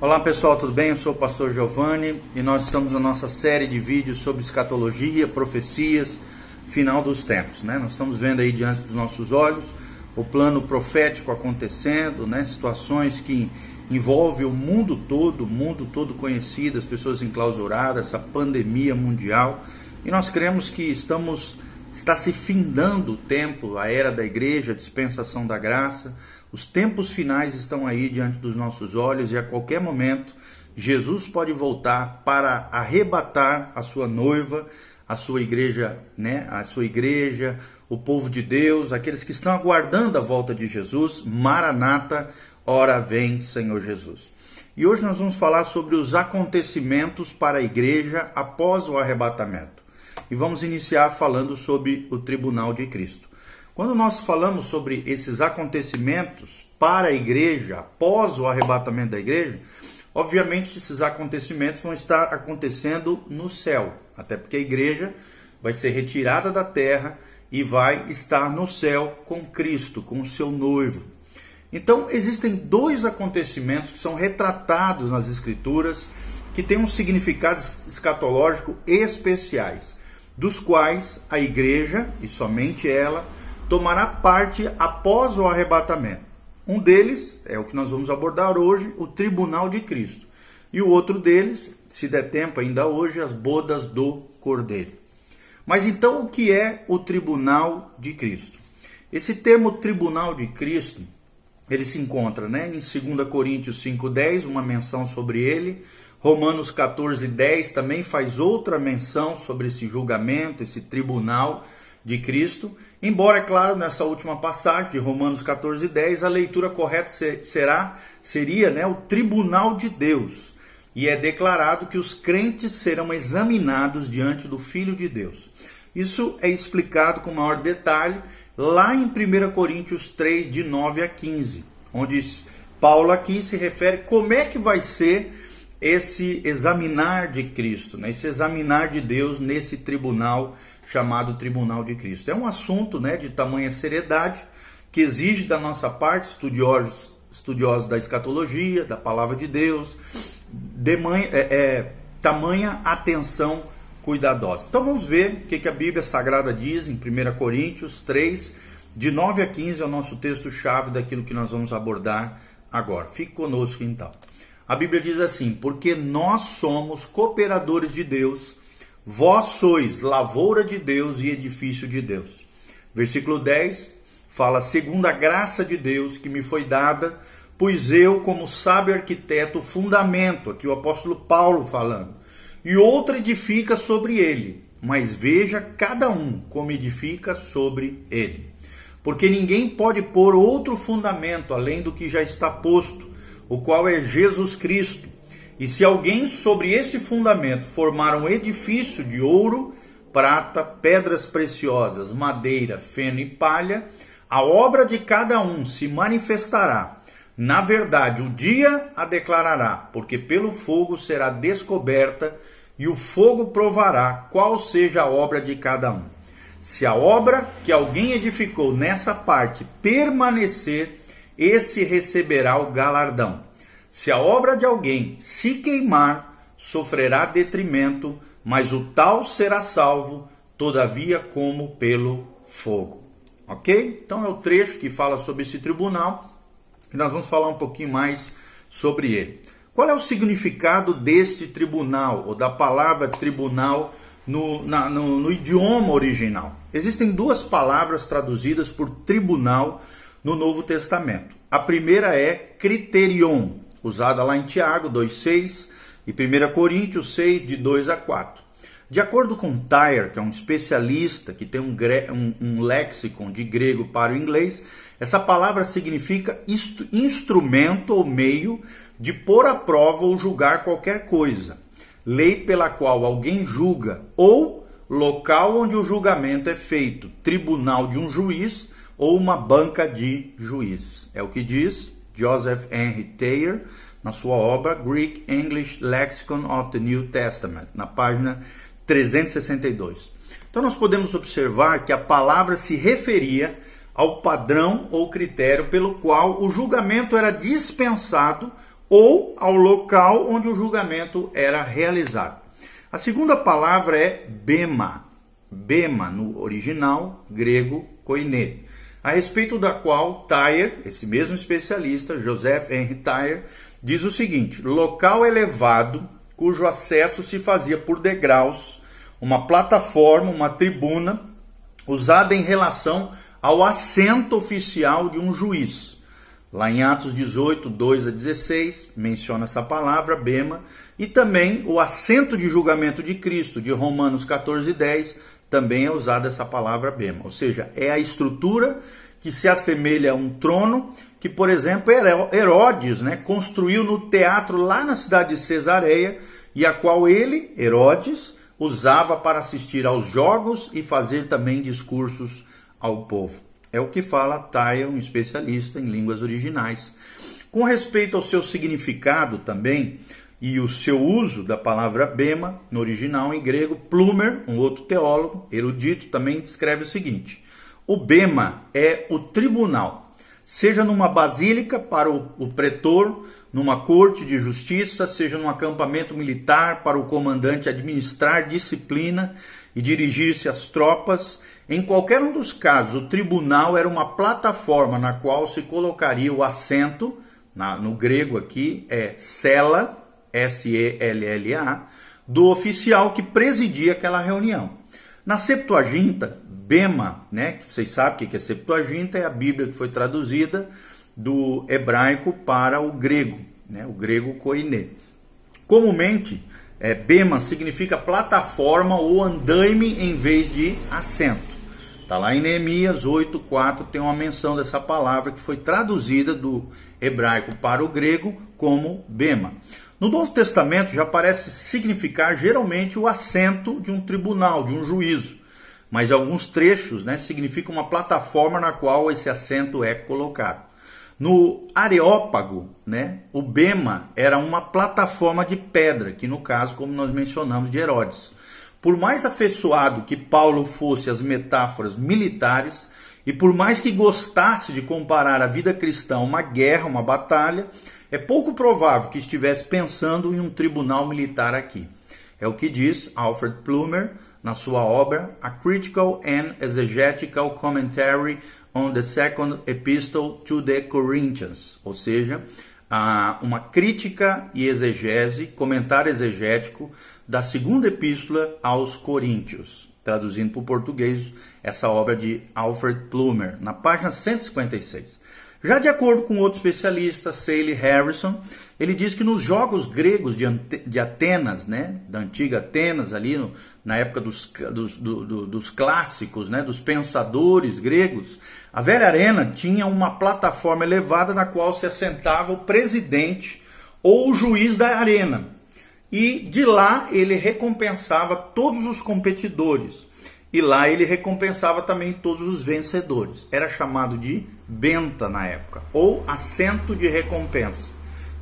Olá pessoal, tudo bem? Eu sou o pastor Giovanni e nós estamos na nossa série de vídeos sobre escatologia, profecias, final dos tempos. Né? Nós estamos vendo aí diante dos nossos olhos o plano profético acontecendo, né? situações que envolvem o mundo todo, o mundo todo conhecido, as pessoas enclausuradas, essa pandemia mundial. E nós cremos que estamos está se findando o tempo, a era da igreja, a dispensação da graça os tempos finais estão aí diante dos nossos olhos e a qualquer momento Jesus pode voltar para arrebatar a sua noiva, a sua igreja, né? A sua igreja, o povo de Deus, aqueles que estão aguardando a volta de Jesus. Maranata, ora vem, Senhor Jesus. E hoje nós vamos falar sobre os acontecimentos para a igreja após o arrebatamento. E vamos iniciar falando sobre o tribunal de Cristo. Quando nós falamos sobre esses acontecimentos para a igreja, após o arrebatamento da igreja, obviamente esses acontecimentos vão estar acontecendo no céu, até porque a igreja vai ser retirada da terra e vai estar no céu com Cristo, com o seu noivo. Então, existem dois acontecimentos que são retratados nas Escrituras que têm um significado escatológico especiais, dos quais a igreja, e somente ela, tomará parte após o arrebatamento. Um deles é o que nós vamos abordar hoje, o tribunal de Cristo. E o outro deles, se der tempo ainda hoje, as bodas do Cordeiro. Mas então o que é o tribunal de Cristo? Esse termo tribunal de Cristo, ele se encontra né, em 2 Coríntios 5,10, uma menção sobre ele. Romanos 14,10 também faz outra menção sobre esse julgamento, esse tribunal de Cristo. Embora, é claro, nessa última passagem de Romanos 14, 10, a leitura correta será, seria né, o tribunal de Deus. E é declarado que os crentes serão examinados diante do Filho de Deus. Isso é explicado com maior detalhe lá em 1 Coríntios 3, de 9 a 15, onde Paulo aqui se refere como é que vai ser esse examinar de Cristo, né? esse examinar de Deus nesse tribunal chamado Tribunal de Cristo. É um assunto né, de tamanha seriedade que exige da nossa parte, estudiosos, estudiosos da escatologia, da palavra de Deus, de é, é, tamanha atenção cuidadosa. Então vamos ver o que, que a Bíblia Sagrada diz em 1 Coríntios 3, de 9 a 15, é o nosso texto-chave daquilo que nós vamos abordar agora. Fique conosco então. A Bíblia diz assim: Porque nós somos cooperadores de Deus Vós sois lavoura de Deus e edifício de Deus. Versículo 10 fala: segundo a graça de Deus que me foi dada, pois eu, como sábio arquiteto, fundamento, aqui o apóstolo Paulo falando, e outro edifica sobre ele, mas veja cada um como edifica sobre ele. Porque ninguém pode pôr outro fundamento além do que já está posto, o qual é Jesus Cristo. E se alguém sobre este fundamento formar um edifício de ouro, prata, pedras preciosas, madeira, feno e palha, a obra de cada um se manifestará. Na verdade, o dia a declarará, porque pelo fogo será descoberta, e o fogo provará qual seja a obra de cada um. Se a obra que alguém edificou nessa parte permanecer, esse receberá o galardão. Se a obra de alguém se queimar, sofrerá detrimento, mas o tal será salvo, todavia, como pelo fogo. Ok? Então é o trecho que fala sobre esse tribunal e nós vamos falar um pouquinho mais sobre ele. Qual é o significado deste tribunal, ou da palavra tribunal no, na, no, no idioma original? Existem duas palavras traduzidas por tribunal no Novo Testamento. A primeira é criterion, usada lá em Tiago 2,6 e 1 Coríntios 6, de 2 a 4. De acordo com Tyre, que é um especialista que tem um, um, um de grego para o inglês, essa palavra significa instrumento ou meio de pôr à prova ou julgar qualquer coisa, lei pela qual alguém julga, ou local onde o julgamento é feito, tribunal de um juiz ou uma banca de juízes. É o que diz Joseph Henry Thayer, na sua obra Greek English Lexicon of the New Testament, na página 362. Então nós podemos observar que a palavra se referia ao padrão ou critério pelo qual o julgamento era dispensado ou ao local onde o julgamento era realizado. A segunda palavra é bema, bema no original grego koine, a respeito da qual Tyre, esse mesmo especialista, Joseph Henry Tyre, diz o seguinte: local elevado cujo acesso se fazia por degraus, uma plataforma, uma tribuna usada em relação ao assento oficial de um juiz. Lá em Atos 18, 2 a 16, menciona essa palavra, bema, e também o assento de julgamento de Cristo, de Romanos 14, 10, também é usada essa palavra bema. Ou seja, é a estrutura que se assemelha a um trono que, por exemplo, Herodes né, construiu no teatro lá na cidade de Cesareia, e a qual ele, Herodes, usava para assistir aos jogos e fazer também discursos ao povo. É o que fala Taya, um especialista em línguas originais. Com respeito ao seu significado também e o seu uso da palavra bema no original em grego, Plumer, um outro teólogo erudito, também descreve o seguinte: o bema é o tribunal, seja numa basílica para o, o pretor, numa corte de justiça, seja num acampamento militar para o comandante administrar disciplina e dirigir-se às tropas. Em qualquer um dos casos, o tribunal era uma plataforma na qual se colocaria o assento, na, no grego aqui é cela, S-E-L-L-A, do oficial que presidia aquela reunião. Na Septuaginta, Bema, né, vocês sabem o que é Septuaginta, é a Bíblia que foi traduzida do hebraico para o grego, né, o grego koine. Comumente, é, Bema significa plataforma ou andaime em vez de assento. Está lá em Neemias 8,4 tem uma menção dessa palavra que foi traduzida do hebraico para o grego como bema. No Novo Testamento já parece significar geralmente o assento de um tribunal, de um juízo, mas alguns trechos né, significam uma plataforma na qual esse assento é colocado. No Areópago, né, o bema era uma plataforma de pedra, que no caso, como nós mencionamos, de Herodes. Por mais afeiçoado que Paulo fosse às metáforas militares, e por mais que gostasse de comparar a vida cristã a uma guerra, uma batalha, é pouco provável que estivesse pensando em um tribunal militar aqui. É o que diz Alfred Plumer na sua obra A Critical and Exegetical Commentary on the Second Epistle to the Corinthians, ou seja, uma crítica e exegese, comentário exegético da segunda epístola aos Coríntios, traduzindo para o português essa obra de Alfred Plumer, na página 156. Já de acordo com outro especialista, Sally Harrison, ele diz que nos jogos gregos de, de Atenas, né, da antiga Atenas, ali no, na época dos, dos, do, do, dos clássicos, né, dos pensadores gregos, a velha arena tinha uma plataforma elevada na qual se assentava o presidente ou o juiz da arena e de lá ele recompensava todos os competidores. E lá ele recompensava também todos os vencedores. Era chamado de benta na época, ou assento de recompensa.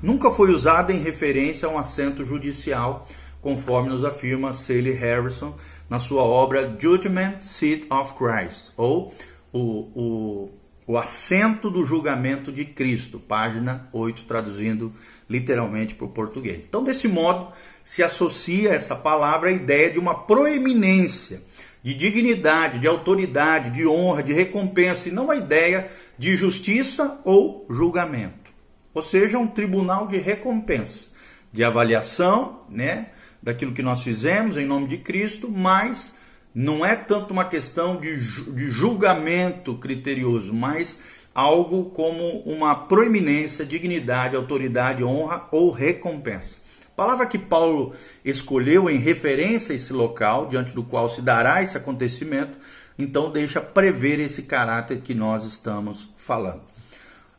Nunca foi usado em referência a um assento judicial, conforme nos afirma Sally Harrison na sua obra Judgment Seat of Christ, ou o, o, o assento do julgamento de Cristo, página 8, traduzindo literalmente para o português. Então, desse modo, se associa essa palavra à ideia de uma proeminência, de dignidade, de autoridade, de honra, de recompensa, e não a ideia de justiça ou julgamento. Ou seja, um tribunal de recompensa, de avaliação, né, daquilo que nós fizemos em nome de Cristo, mas não é tanto uma questão de, de julgamento criterioso, mas algo como uma proeminência, dignidade, autoridade, honra ou recompensa. Palavra que Paulo escolheu em referência a esse local diante do qual se dará esse acontecimento, então deixa prever esse caráter que nós estamos falando.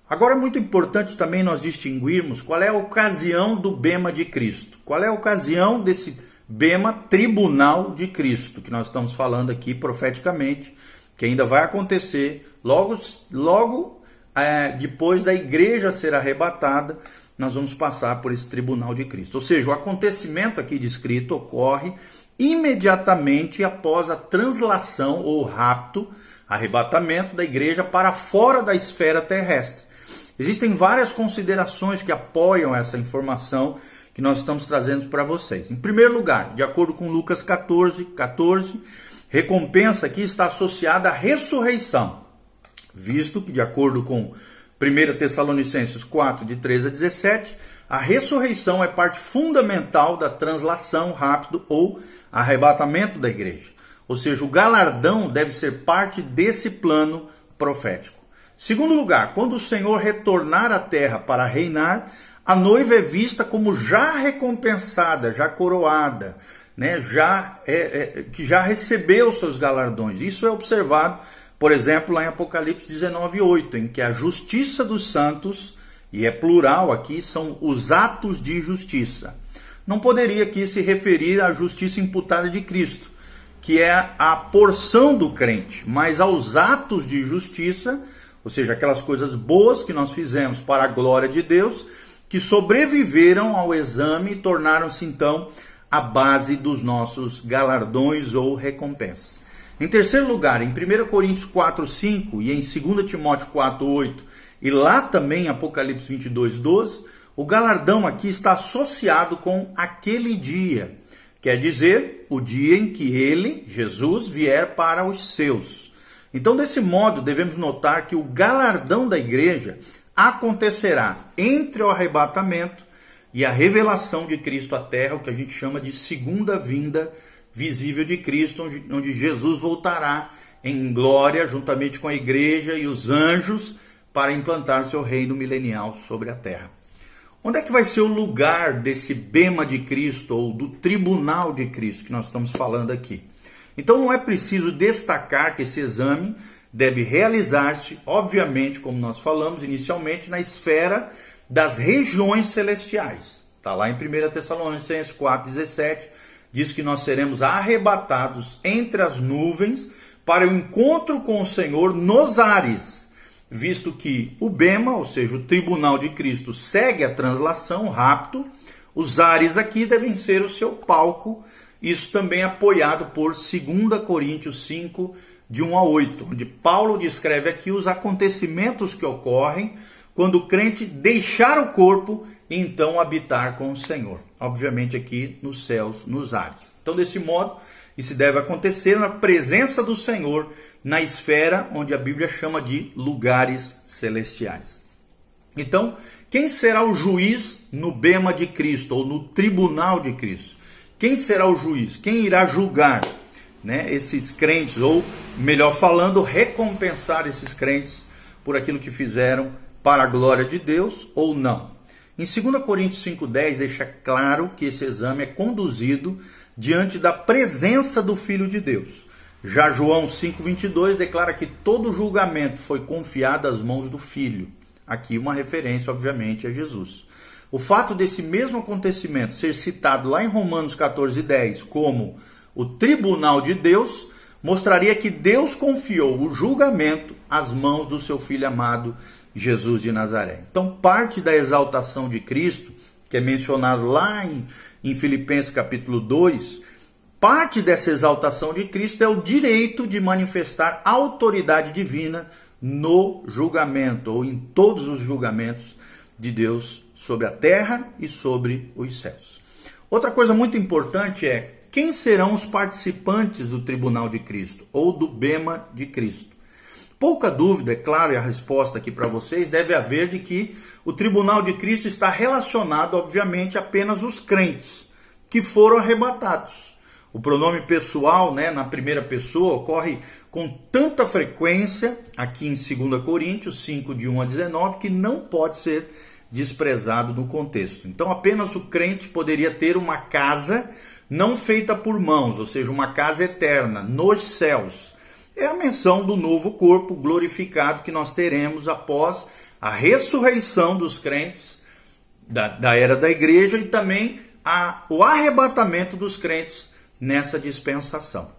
Agora é muito importante também nós distinguirmos qual é a ocasião do bema de Cristo. Qual é a ocasião desse bema tribunal de Cristo, que nós estamos falando aqui profeticamente, que ainda vai acontecer logo, logo é, depois da igreja ser arrebatada, nós vamos passar por esse tribunal de Cristo. Ou seja, o acontecimento aqui descrito ocorre imediatamente após a translação ou rapto, arrebatamento da igreja para fora da esfera terrestre. Existem várias considerações que apoiam essa informação que nós estamos trazendo para vocês. Em primeiro lugar, de acordo com Lucas 14, 14, recompensa aqui está associada à ressurreição, visto que, de acordo com 1 Tessalonicenses 4, de 13 a 17, a ressurreição é parte fundamental da translação rápido ou arrebatamento da igreja. Ou seja, o galardão deve ser parte desse plano profético. Segundo lugar, quando o Senhor retornar à terra para reinar, a noiva é vista como já recompensada, já coroada, né? já, é, é, que já recebeu seus galardões. Isso é observado, por exemplo, lá em Apocalipse 19:8, em que a justiça dos santos, e é plural aqui, são os atos de justiça. Não poderia aqui se referir à justiça imputada de Cristo, que é a porção do crente, mas aos atos de justiça, ou seja, aquelas coisas boas que nós fizemos para a glória de Deus, que sobreviveram ao exame e tornaram-se então a base dos nossos galardões ou recompensas. Em terceiro lugar, em 1 Coríntios 4, 5 e em 2 Timóteo 4, 8 e lá também em Apocalipse 22, 12, o galardão aqui está associado com aquele dia Quer dizer, o dia em que ele, Jesus, vier para os seus. Então, desse modo, devemos notar que o galardão da igreja acontecerá entre o arrebatamento e a revelação de Cristo à terra, o que a gente chama de segunda vinda visível de Cristo, onde, Jesus voltará em glória juntamente com a igreja e os anjos para implantar seu reino milenial sobre a terra. Onde é que vai ser o lugar desse bema de Cristo ou do tribunal de Cristo que nós estamos falando aqui? Então não é preciso destacar que esse exame deve realizar-se, obviamente, como nós falamos inicialmente, na esfera das regiões celestiais. Está lá em 1 Tessalonicenses 4,17, diz que nós seremos arrebatados entre as nuvens para o encontro com o Senhor nos ares visto que o Bema, ou seja, o tribunal de Cristo, segue a translação, rapto, os ares aqui devem ser o seu palco, isso também apoiado por 2 Coríntios 5, de 1 a 8, onde Paulo descreve aqui os acontecimentos que ocorrem quando o crente deixar o corpo e então habitar com o Senhor. Obviamente aqui nos céus, nos ares. Então, desse modo, isso deve acontecer na presença do Senhor na esfera onde a Bíblia chama de lugares celestiais. Então, quem será o juiz no bema de Cristo ou no tribunal de Cristo? Quem será o juiz? Quem irá julgar né, esses crentes, ou melhor falando, recompensar esses crentes por aquilo que fizeram para a glória de Deus ou não? Em 2 Coríntios 5,10 deixa claro que esse exame é conduzido diante da presença do Filho de Deus. Já João 5,22 declara que todo julgamento foi confiado às mãos do Filho. Aqui uma referência, obviamente, a Jesus. O fato desse mesmo acontecimento ser citado lá em Romanos 14,10 como o tribunal de Deus mostraria que Deus confiou o julgamento às mãos do seu filho amado Jesus de Nazaré. Então, parte da exaltação de Cristo, que é mencionado lá em, em Filipenses capítulo 2, Parte dessa exaltação de Cristo é o direito de manifestar autoridade divina no julgamento, ou em todos os julgamentos de Deus sobre a terra e sobre os céus. Outra coisa muito importante é quem serão os participantes do tribunal de Cristo, ou do Bema de Cristo. Pouca dúvida, é claro, e a resposta aqui para vocês deve haver de que o tribunal de Cristo está relacionado, obviamente, apenas os crentes que foram arrebatados. O pronome pessoal, né, na primeira pessoa, ocorre com tanta frequência aqui em 2 Coríntios 5, de 1 a 19, que não pode ser desprezado no contexto. Então, apenas o crente poderia ter uma casa não feita por mãos, ou seja, uma casa eterna, nos céus. É a menção do novo corpo glorificado que nós teremos após a ressurreição dos crentes da, da era da igreja e também a, o arrebatamento dos crentes nessa dispensação.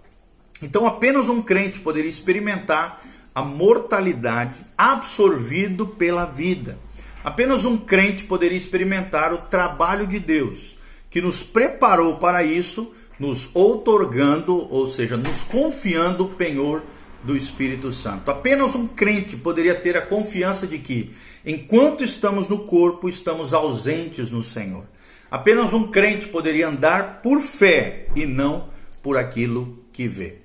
Então, apenas um crente poderia experimentar a mortalidade absorvido pela vida. Apenas um crente poderia experimentar o trabalho de Deus, que nos preparou para isso, nos outorgando, ou seja, nos confiando o penhor do Espírito Santo. Apenas um crente poderia ter a confiança de que, enquanto estamos no corpo, estamos ausentes no Senhor. Apenas um crente poderia andar por fé e não por aquilo que vê.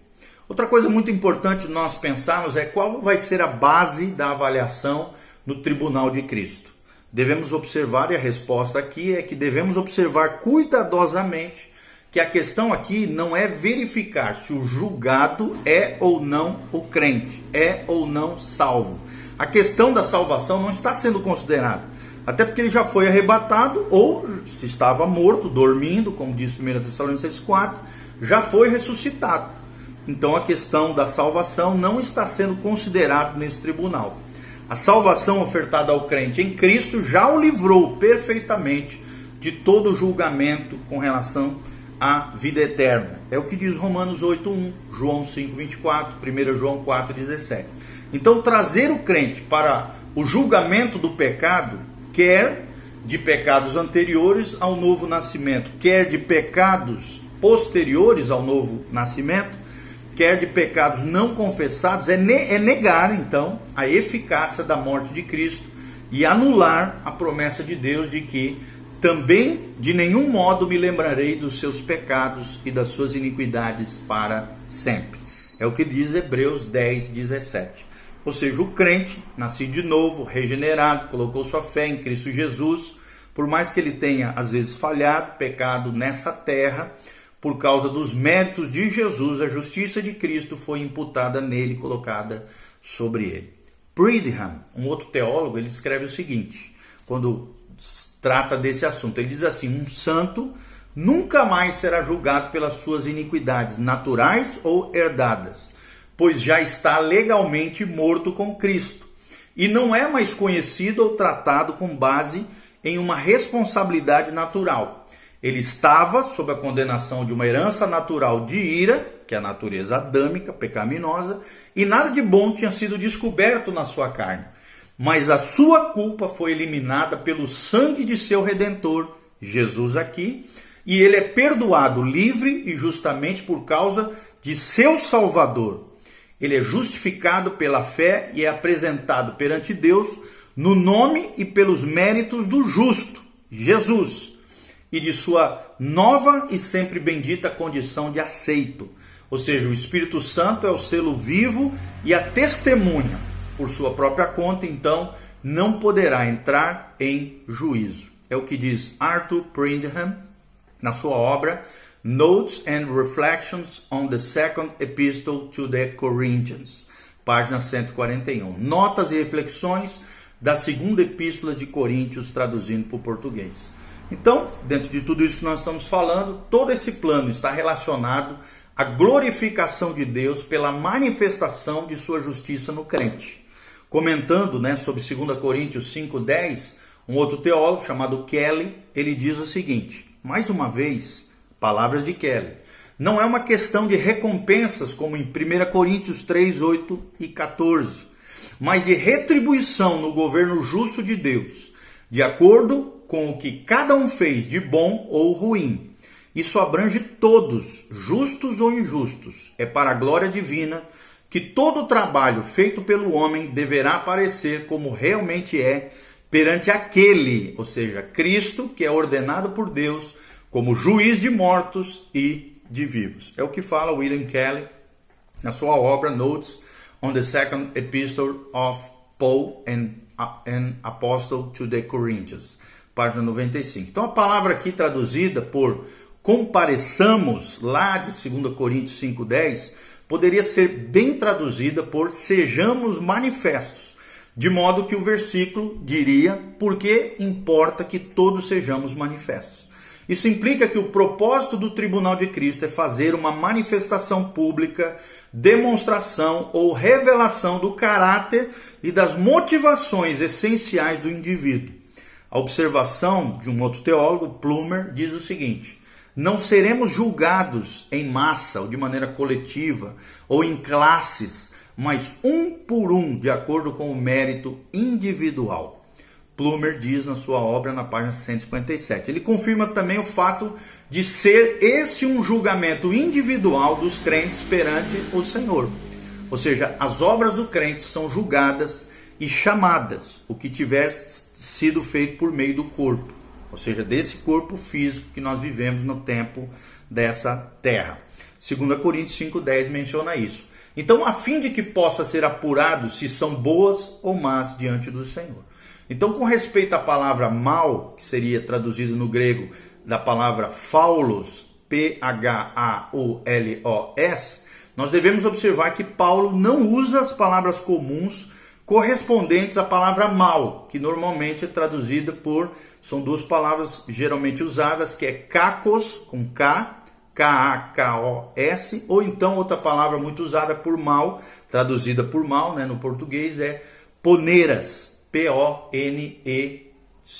Outra coisa muito importante nós pensarmos é qual vai ser a base da avaliação no tribunal de Cristo. Devemos observar, e a resposta aqui é que devemos observar cuidadosamente que a questão aqui não é verificar se o julgado é ou não o crente, é ou não salvo. A questão da salvação não está sendo considerada, até porque ele já foi arrebatado ou se estava morto, dormindo, como diz 1 Tessalonicenses 4, já foi ressuscitado. Então a questão da salvação não está sendo considerada nesse tribunal. A salvação ofertada ao crente em Cristo já o livrou perfeitamente de todo julgamento com relação a a vida eterna. É o que diz Romanos 8:1, João 5:24, 1 João 4:17. Então trazer o crente para o julgamento do pecado, quer de pecados anteriores ao novo nascimento, quer de pecados posteriores ao novo nascimento, quer de pecados não confessados, é, ne é negar então a eficácia da morte de Cristo e anular a promessa de Deus de que também de nenhum modo me lembrarei dos seus pecados e das suas iniquidades para sempre. É o que diz Hebreus 10, 17. Ou seja, o crente, nascido de novo, regenerado, colocou sua fé em Cristo Jesus, por mais que ele tenha às vezes falhado, pecado nessa terra, por causa dos méritos de Jesus, a justiça de Cristo foi imputada nele, colocada sobre ele. Pridham, um outro teólogo, ele escreve o seguinte: quando trata desse assunto. Ele diz assim: um santo nunca mais será julgado pelas suas iniquidades naturais ou herdadas, pois já está legalmente morto com Cristo e não é mais conhecido ou tratado com base em uma responsabilidade natural. Ele estava sob a condenação de uma herança natural de ira, que é a natureza adâmica, pecaminosa, e nada de bom tinha sido descoberto na sua carne mas a sua culpa foi eliminada pelo sangue de seu redentor, Jesus aqui, e ele é perdoado livre e justamente por causa de seu Salvador. Ele é justificado pela fé e é apresentado perante Deus no nome e pelos méritos do justo, Jesus, e de sua nova e sempre bendita condição de aceito. Ou seja, o Espírito Santo é o selo vivo e a testemunha por sua própria conta, então não poderá entrar em juízo. É o que diz Arthur Prindham na sua obra Notes and Reflections on the Second Epistle to the Corinthians, página 141. Notas e reflexões da segunda epístola de Coríntios, traduzindo para o português. Então, dentro de tudo isso que nós estamos falando, todo esse plano está relacionado à glorificação de Deus pela manifestação de sua justiça no crente comentando né, sobre 2 Coríntios 5,10, um outro teólogo chamado Kelly, ele diz o seguinte: mais uma vez, palavras de Kelly, não é uma questão de recompensas como em 1 Coríntios 3, 8 e 14, mas de retribuição no governo justo de Deus, de acordo com o que cada um fez de bom ou ruim. Isso abrange todos, justos ou injustos, é para a glória divina que todo trabalho feito pelo homem deverá aparecer como realmente é perante aquele, ou seja, Cristo, que é ordenado por Deus como juiz de mortos e de vivos. É o que fala William Kelly na sua obra Notes on the Second Epistle of Paul and, and Apostle to the Corinthians, página 95. Então a palavra aqui traduzida por compareçamos lá de 2 Coríntios 5:10 poderia ser bem traduzida por sejamos manifestos, de modo que o versículo diria porque importa que todos sejamos manifestos. Isso implica que o propósito do tribunal de Cristo é fazer uma manifestação pública, demonstração ou revelação do caráter e das motivações essenciais do indivíduo. A observação de um outro teólogo, Plumer, diz o seguinte: não seremos julgados em massa ou de maneira coletiva ou em classes, mas um por um, de acordo com o mérito individual. Plumer diz na sua obra na página 157. Ele confirma também o fato de ser esse um julgamento individual dos crentes perante o Senhor. Ou seja, as obras do crente são julgadas e chamadas, o que tiver sido feito por meio do corpo, ou seja, desse corpo físico que nós vivemos no tempo dessa terra. 2 Coríntios 5,10 menciona isso. Então, a fim de que possa ser apurado se são boas ou más diante do Senhor. Então, com respeito à palavra mal, que seria traduzido no grego da palavra faulos, P-H-A-U-L-O-S, nós devemos observar que Paulo não usa as palavras comuns correspondentes à palavra mal, que normalmente é traduzida por são duas palavras geralmente usadas, que é kakos com K, K-A-K-O-S, ou então outra palavra muito usada por mal, traduzida por mal, né, no português é poneiras, P-O-N-E,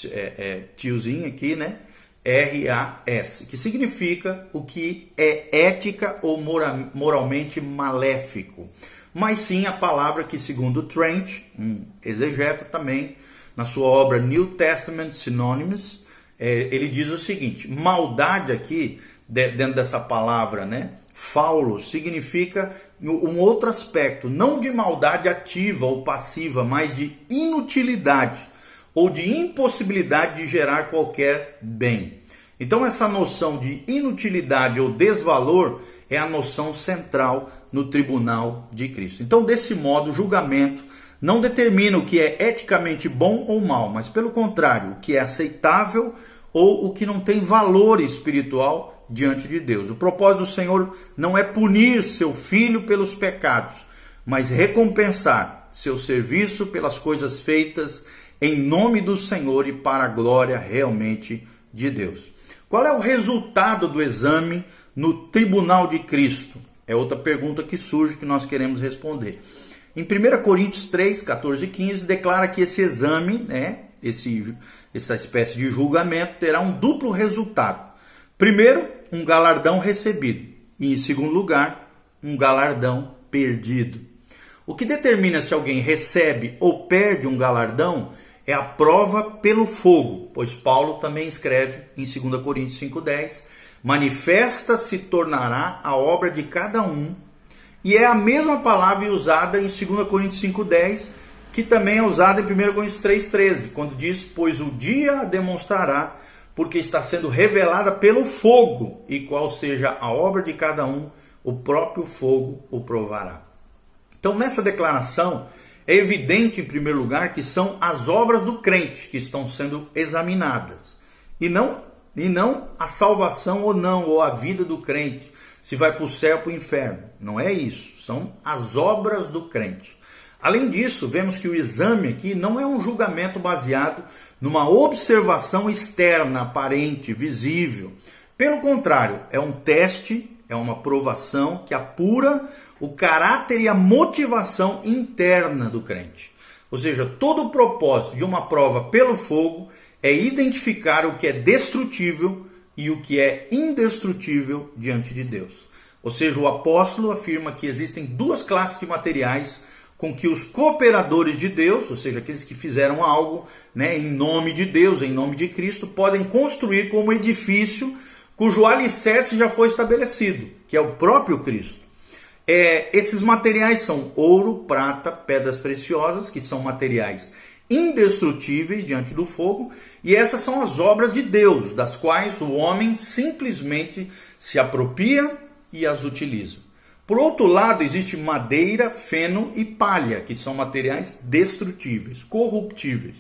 é, é, tiozinho aqui, né? R-A-S, que significa o que é ética ou mora, moralmente maléfico. Mas sim a palavra que, segundo Trent, um exegeta também, na sua obra New Testament Synonyms, é, ele diz o seguinte: maldade aqui, de, dentro dessa palavra, né? Faulo significa um outro aspecto, não de maldade ativa ou passiva, mas de inutilidade ou de impossibilidade de gerar qualquer bem. Então, essa noção de inutilidade ou desvalor é a noção central no tribunal de Cristo. Então, desse modo, o julgamento não determina o que é eticamente bom ou mal, mas pelo contrário, o que é aceitável ou o que não tem valor espiritual diante de Deus. O propósito do Senhor não é punir seu filho pelos pecados, mas recompensar seu serviço pelas coisas feitas em nome do Senhor e para a glória realmente de Deus. Qual é o resultado do exame no tribunal de Cristo? É outra pergunta que surge que nós queremos responder. Em 1 Coríntios 3, 14 e 15, declara que esse exame, né, esse, essa espécie de julgamento, terá um duplo resultado. Primeiro, um galardão recebido. E, em segundo lugar, um galardão perdido. O que determina se alguém recebe ou perde um galardão é a prova pelo fogo, pois Paulo também escreve em 2 Coríntios 5,10: manifesta se tornará a obra de cada um. E é a mesma palavra usada em 2 Coríntios 5,10, que também é usada em 1 Coríntios 3,13, quando diz: Pois o dia a demonstrará, porque está sendo revelada pelo fogo, e qual seja a obra de cada um, o próprio fogo o provará. Então, nessa declaração, é evidente, em primeiro lugar, que são as obras do crente que estão sendo examinadas, e não, e não a salvação ou não, ou a vida do crente, se vai para o céu ou para o inferno. Não é isso, são as obras do crente. Além disso, vemos que o exame aqui não é um julgamento baseado numa observação externa, aparente, visível. Pelo contrário, é um teste, é uma provação que apura o caráter e a motivação interna do crente. Ou seja, todo o propósito de uma prova pelo fogo é identificar o que é destrutível e o que é indestrutível diante de Deus. Ou seja, o apóstolo afirma que existem duas classes de materiais com que os cooperadores de Deus, ou seja, aqueles que fizeram algo né, em nome de Deus, em nome de Cristo, podem construir como edifício cujo alicerce já foi estabelecido, que é o próprio Cristo. É, esses materiais são ouro, prata, pedras preciosas, que são materiais indestrutíveis diante do fogo, e essas são as obras de Deus, das quais o homem simplesmente se apropria e as utiliza. Por outro lado, existe madeira, feno e palha, que são materiais destrutíveis, corruptíveis.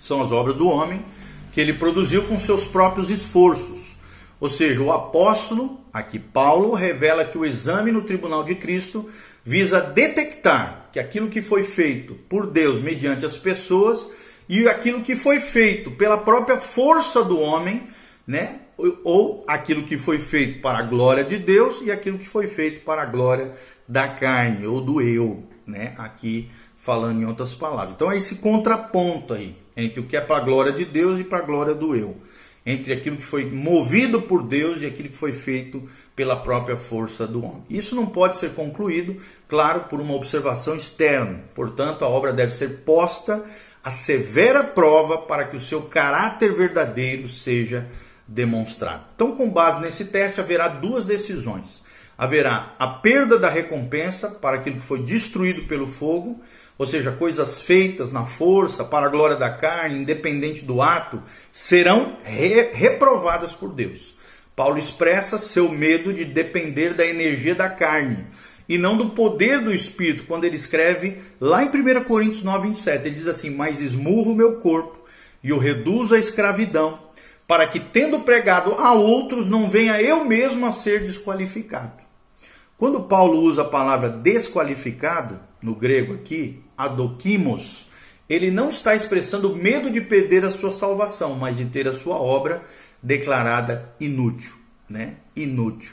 São as obras do homem que ele produziu com seus próprios esforços. Ou seja, o apóstolo, aqui Paulo, revela que o exame no tribunal de Cristo visa detectar que aquilo que foi feito por Deus mediante as pessoas e aquilo que foi feito pela própria força do homem, né? Ou aquilo que foi feito para a glória de Deus e aquilo que foi feito para a glória da carne ou do eu, né? Aqui falando em outras palavras. Então é esse contraponto aí entre o que é para a glória de Deus e para a glória do eu entre aquilo que foi movido por Deus e aquilo que foi feito pela própria força do homem. Isso não pode ser concluído, claro, por uma observação externa. Portanto, a obra deve ser posta a severa prova para que o seu caráter verdadeiro seja demonstrado. Então, com base nesse teste, haverá duas decisões. haverá a perda da recompensa para aquilo que foi destruído pelo fogo, ou seja, coisas feitas na força, para a glória da carne, independente do ato, serão re reprovadas por Deus. Paulo expressa seu medo de depender da energia da carne e não do poder do Espírito, quando ele escreve lá em 1 Coríntios 9, 27. Ele diz assim: Mas esmurro o meu corpo e o reduzo à escravidão, para que, tendo pregado a outros, não venha eu mesmo a ser desqualificado. Quando Paulo usa a palavra desqualificado, no grego aqui, adokimos, ele não está expressando medo de perder a sua salvação, mas de ter a sua obra declarada inútil, né? Inútil.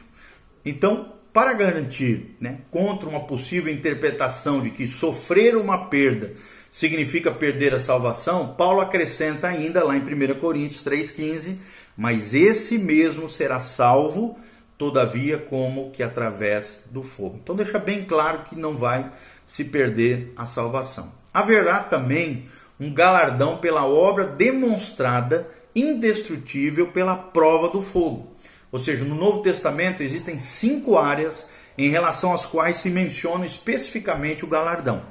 Então, para garantir, né, contra uma possível interpretação de que sofrer uma perda significa perder a salvação, Paulo acrescenta ainda lá em 1 Coríntios 3,15: Mas esse mesmo será salvo, todavia, como que através do fogo. Então, deixa bem claro que não vai se perder a salvação. Haverá também um galardão pela obra demonstrada indestrutível pela prova do fogo. Ou seja, no Novo Testamento existem cinco áreas em relação às quais se menciona especificamente o galardão.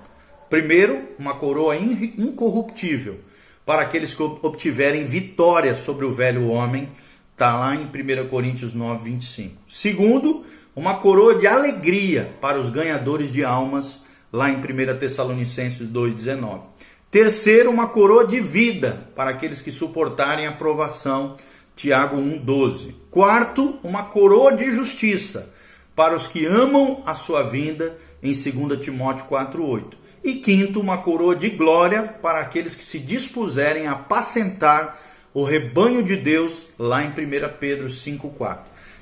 Primeiro, uma coroa incorruptível para aqueles que obtiverem vitória sobre o velho homem, está lá em 1 Coríntios 9, 25. Segundo, uma coroa de alegria para os ganhadores de almas, lá em 1 Tessalonicenses 2, 19. Terceiro, uma coroa de vida para aqueles que suportarem a provação, Tiago 1, 12. Quarto, uma coroa de justiça para os que amam a sua vinda, em 2 Timóteo 4, 8. E quinto, uma coroa de glória para aqueles que se dispuserem a apacentar o rebanho de Deus, lá em 1 Pedro 5,4.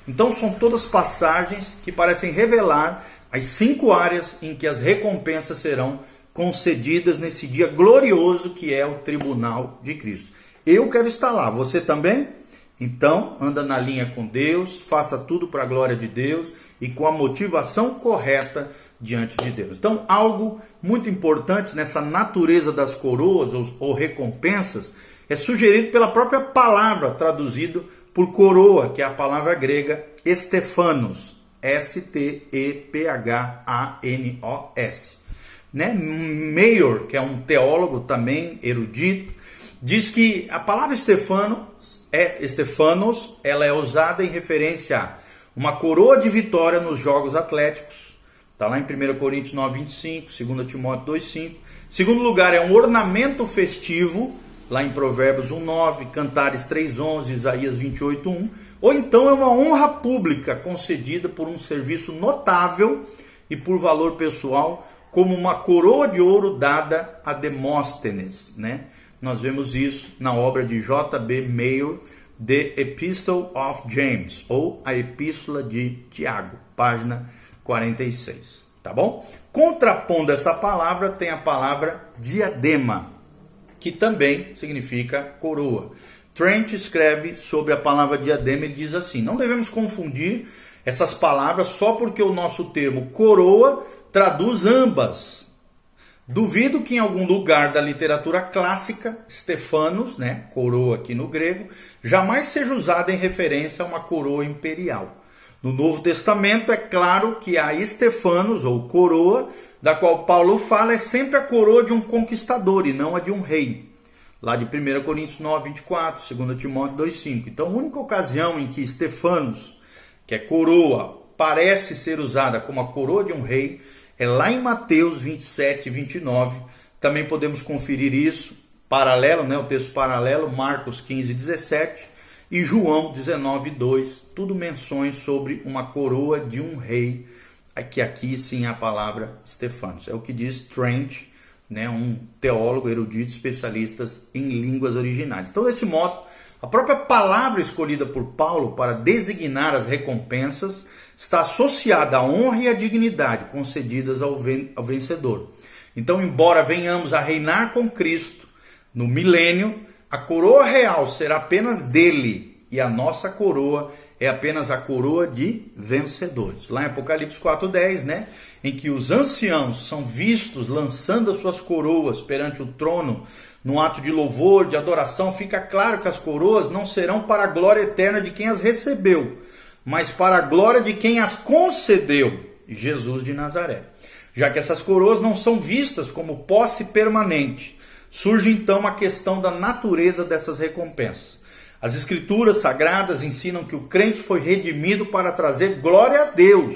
Então são todas passagens que parecem revelar as cinco áreas em que as recompensas serão concedidas nesse dia glorioso que é o tribunal de Cristo. Eu quero estar lá, você também? Então, anda na linha com Deus, faça tudo para a glória de Deus e com a motivação correta diante de Deus. Então, algo muito importante nessa natureza das coroas ou, ou recompensas é sugerido pela própria palavra traduzido por coroa, que é a palavra grega Estefanos, S-T-E-P-H-A-N-O-S. Né? Mayor, que é um teólogo também erudito, diz que a palavra Estefano é Estefanos, ela é usada em referência a uma coroa de vitória nos jogos atléticos, Está lá em 1 Coríntios 9, 25, 2 Timóteo 2, 5. Segundo lugar, é um ornamento festivo, lá em Provérbios 1, 9, Cantares 3, 11, Isaías 28, 1. Ou então é uma honra pública concedida por um serviço notável e por valor pessoal, como uma coroa de ouro dada a Demóstenes. Né? Nós vemos isso na obra de J.B. Mayer, The Epistle of James, ou a Epístola de Tiago, página 46, tá bom? Contrapondo essa palavra tem a palavra diadema, que também significa coroa. Trent escreve sobre a palavra diadema, ele diz assim: não devemos confundir essas palavras só porque o nosso termo coroa traduz ambas. Duvido que em algum lugar da literatura clássica, Stefanos, né, coroa aqui no grego, jamais seja usada em referência a uma coroa imperial. No Novo Testamento é claro que a Estefanos, ou coroa, da qual Paulo fala, é sempre a coroa de um conquistador e não a de um rei. Lá de 1 Coríntios 9, 24, 2 Timóteo 2, 5. Então, a única ocasião em que Estefanos, que é coroa, parece ser usada como a coroa de um rei, é lá em Mateus 27 e 29. Também podemos conferir isso, paralelo, né, o texto paralelo, Marcos 15, 17 e João 19:2, tudo menções sobre uma coroa de um rei, que aqui sim a palavra Stefanos. É o que diz Trent, né, um teólogo erudito especialista em línguas originais. Então, desse modo, a própria palavra escolhida por Paulo para designar as recompensas está associada à honra e à dignidade concedidas ao vencedor. Então, embora venhamos a reinar com Cristo no milênio, a coroa real será apenas dele e a nossa coroa é apenas a coroa de vencedores. Lá em Apocalipse 4:10, né, em que os anciãos são vistos lançando as suas coroas perante o trono, no ato de louvor, de adoração, fica claro que as coroas não serão para a glória eterna de quem as recebeu, mas para a glória de quem as concedeu, Jesus de Nazaré. Já que essas coroas não são vistas como posse permanente, surge então a questão da natureza dessas recompensas. As escrituras sagradas ensinam que o crente foi redimido para trazer glória a Deus.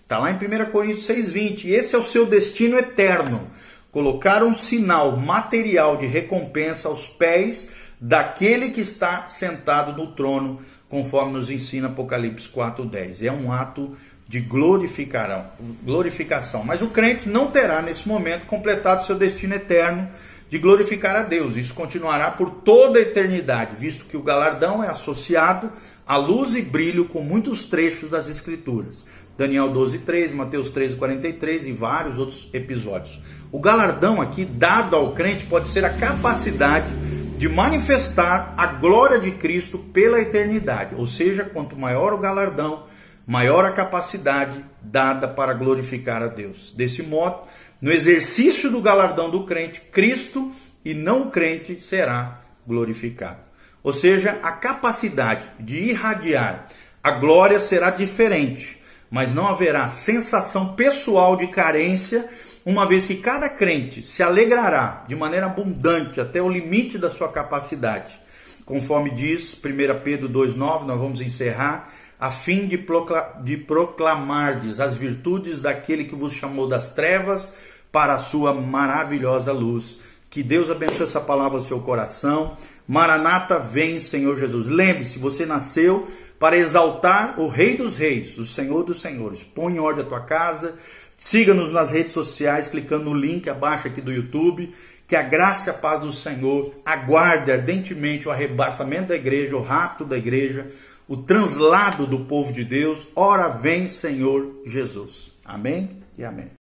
Está lá em 1 Coríntios 6,20. Esse é o seu destino eterno. Colocar um sinal material de recompensa aos pés daquele que está sentado no trono, conforme nos ensina Apocalipse 4,10. É um ato de glorificação. Mas o crente não terá nesse momento completado seu destino eterno de glorificar a Deus. Isso continuará por toda a eternidade, visto que o galardão é associado à luz e brilho com muitos trechos das Escrituras. Daniel 12:3, Mateus 13:43 e vários outros episódios. O galardão aqui dado ao crente pode ser a capacidade de manifestar a glória de Cristo pela eternidade. Ou seja, quanto maior o galardão, maior a capacidade dada para glorificar a Deus. Desse modo, no exercício do galardão do crente, Cristo e não o crente será glorificado. Ou seja, a capacidade de irradiar a glória será diferente, mas não haverá sensação pessoal de carência, uma vez que cada crente se alegrará de maneira abundante até o limite da sua capacidade. Conforme diz 1 Pedro 2,9, nós vamos encerrar a fim de, procla de proclamardes as virtudes daquele que vos chamou das trevas para a sua maravilhosa luz. Que Deus abençoe essa palavra no seu coração. Maranata, vem, Senhor Jesus. Lembre-se, você nasceu para exaltar o Rei dos Reis, o Senhor dos Senhores. Põe em ordem a tua casa. Siga-nos nas redes sociais, clicando no link abaixo aqui do YouTube. Que a graça e a paz do Senhor aguarde ardentemente o arrebatamento da igreja, o rato da igreja, o translado do povo de Deus. Ora vem, Senhor Jesus. Amém e amém.